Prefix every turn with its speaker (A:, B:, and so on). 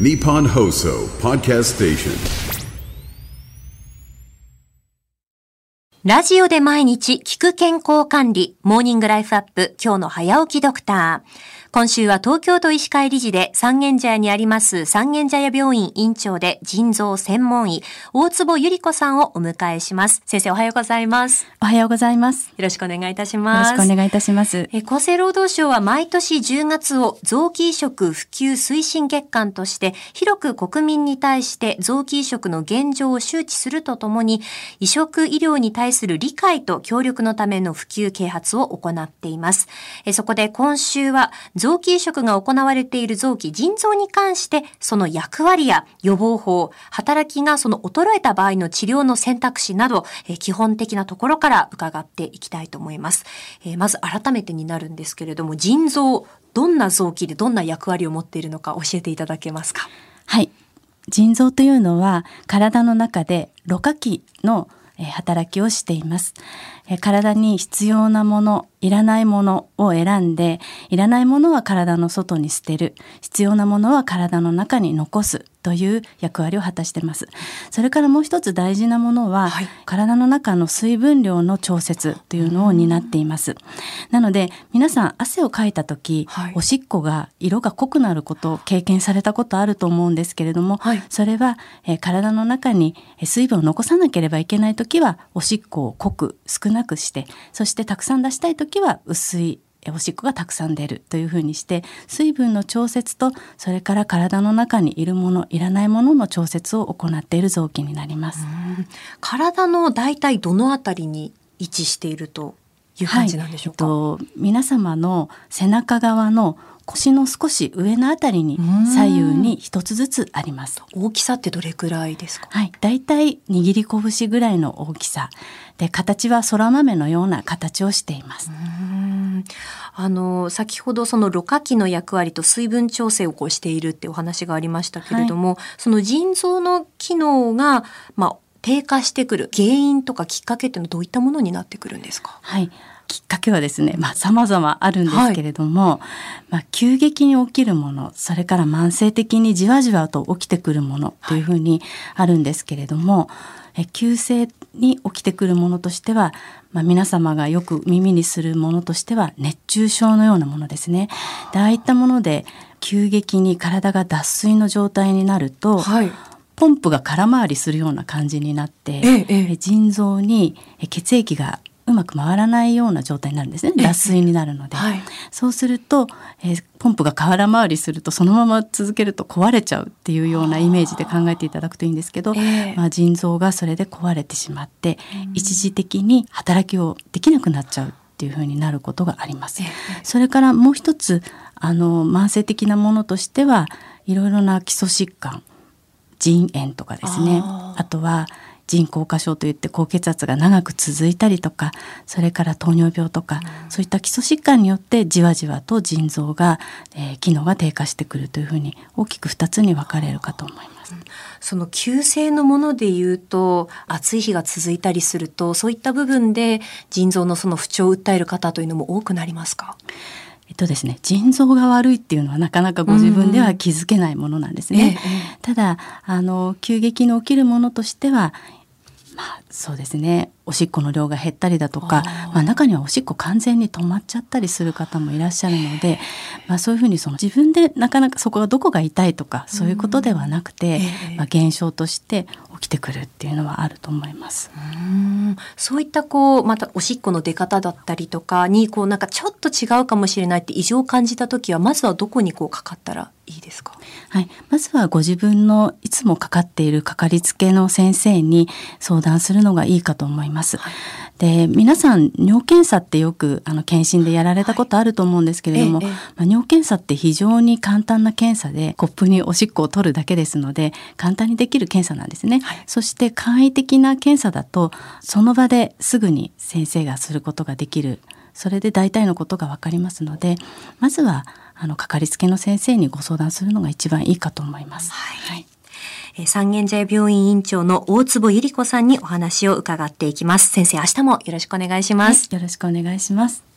A: ニポンホーソーパーキャストステーション
B: ラジオで毎日聞く健康管理、モーニングライフアップ、今日の早起きドクター。今週は東京都医師会理事で三軒茶屋にあります三軒茶屋病院院長で腎臓専門医、大坪ゆり子さんをお迎えします。先生おはようございます。
C: おはようございます。よ
B: よろしくお願いいたします。
C: ろしくお願いいたします。
B: え厚生労働省は毎年10月を臓器移植普及推進月間として広く国民に対して臓器移植の現状を周知するとともに移植医療に対する理解と協力のための普及啓発を行っています。えそこで今週は臓器移植が行われている臓器腎臓に関してその役割や予防法、働きがその衰えた場合の治療の選択肢などえ基本的なところから伺っていきたいと思います。えーまず改めてになるんですけれども、腎臓、どんな臓器でどんな役割を持っているのか教えていただけますか？
C: はい。腎臓というのは体の中でろ過器のえ働きをしています。えー体に必要なもの、いらないものを選んで、いらないものは体の外に捨てる、必要なものは体の中に残す。という役割を果たしています。それからもう一つ大事なものは、
B: はい。
C: 体の中の水分量の調節というのを担っています。なので皆さん汗をかいた時、
B: はい。
C: おしっこが色が濃くなることを経験されたことあると思うんですけれども、
B: はい。
C: それは、えー体の中にえー水分を残さなければいけない時はおしっこを濃く少なくしてそしてたくさん出したい時は薄いえーおしっこがたくさん出るというふうにして水分の調節とそれから体の中にいるものいらないものの調節を行っている臓器になります。
B: 体の大体どのあたりに位置しているという感じなんでしょうか？
C: はいえっと、皆様の背中側の腰の少し上のあたりに
B: ん
C: 左右に一つずつあります。
B: 大きさってどれくらいですか？
C: はい、だいたい握り拳ぐらいの大きさで形はそら豆のような形をしています。
B: うんあの先ほどそのろ過器の役割と水分調整をこうしているってお話がありましたけれども、その腎臓の機能がまあ低下してくる原因とかきっかけっていうのはどういったものになってくるんですか？
C: はい、きっかけはですね、まあ様々あるんですけれども、まあ急激に起きるもの、それから慢性的にじわじわと起きてくるものというふうにあるんですけれども、え急性に起きてくるものとしては、まあ、皆様がよく耳にするものとしては熱中症のようなものですね。でああいったもので急激に体が脱水の状態になると、
B: はい。
C: ポンプが空回りするような感じになって、
B: ええ
C: 腎臓にえ血液がうまく回らないような状態になるんですね。脱水になるので、
B: はい。
C: そうすると、えーポンプが空回りするとそのまま続けると壊れちゃうっていうようなイメージで考えていただくといいんですけど、
B: ええ。
C: まあ、腎臓がそれで壊れてしまって、一時的に働きをできなくなっちゃうっていうふうになることがあります。
B: ええ。
C: それからもう一つあの慢性的なものとしてはいろいろな基礎疾患腎炎とかですね。
B: あ
C: とは腎硬化症といって高血圧が長く続いたりとかそれから糖尿病とか、そういった基礎疾患によってじわじわと腎臓が、えー機能が低下してくるというふうに大きく2つに分かれるかと思います。
B: その急性のもので言うと暑い日が続いたりするとそういった部分で腎臓のその不調を訴える方というのも多くなりますか？
C: えっとですね、腎臓が悪いっていうのはなかなかご自分では気づけないものなんですね。
B: ええ
C: ただあの急激に起きるものとしてはまあそうですね。おしっこの量が減ったりだとかまあ、中にはおしっこ完全に止まっちゃったりする方もいらっしゃるので、まあ、そういうふうにその自分でなかなかそこがどこが痛いとかそういうことではなくて、
B: ええ
C: まあ、現象として起きてくるっていうのはあると思います。
B: うんそういったこうまたおしっこの出方だったりとかにこうなんかちょっと違うかもしれないって異常を感じた時はまずはどこにこうかかったらいいですか？
C: はい、まずはご自分のいつもかかっているかかりつけの先生に相談するのがいいかと思います。で皆さん尿検査ってよくあの検診でやられたことあると思うんですけれども、
B: はいええ。
C: まあ、尿検査って非常に簡単な検査でコップにおしっこを取るだけですので簡単にできる検査なんですね。
B: はい。
C: そして簡易的な検査だとその場ですぐに先生がすることができる。それで大体のことが分かりますのでまずはあのかかりつけの先生にご相談するのが一番いいかと思います。
B: はい。えー三軒茶屋病院院長の大坪百合子さんにお話を伺っていきます。先生、明日もよろしくお願いします。
C: よろしくお願いします。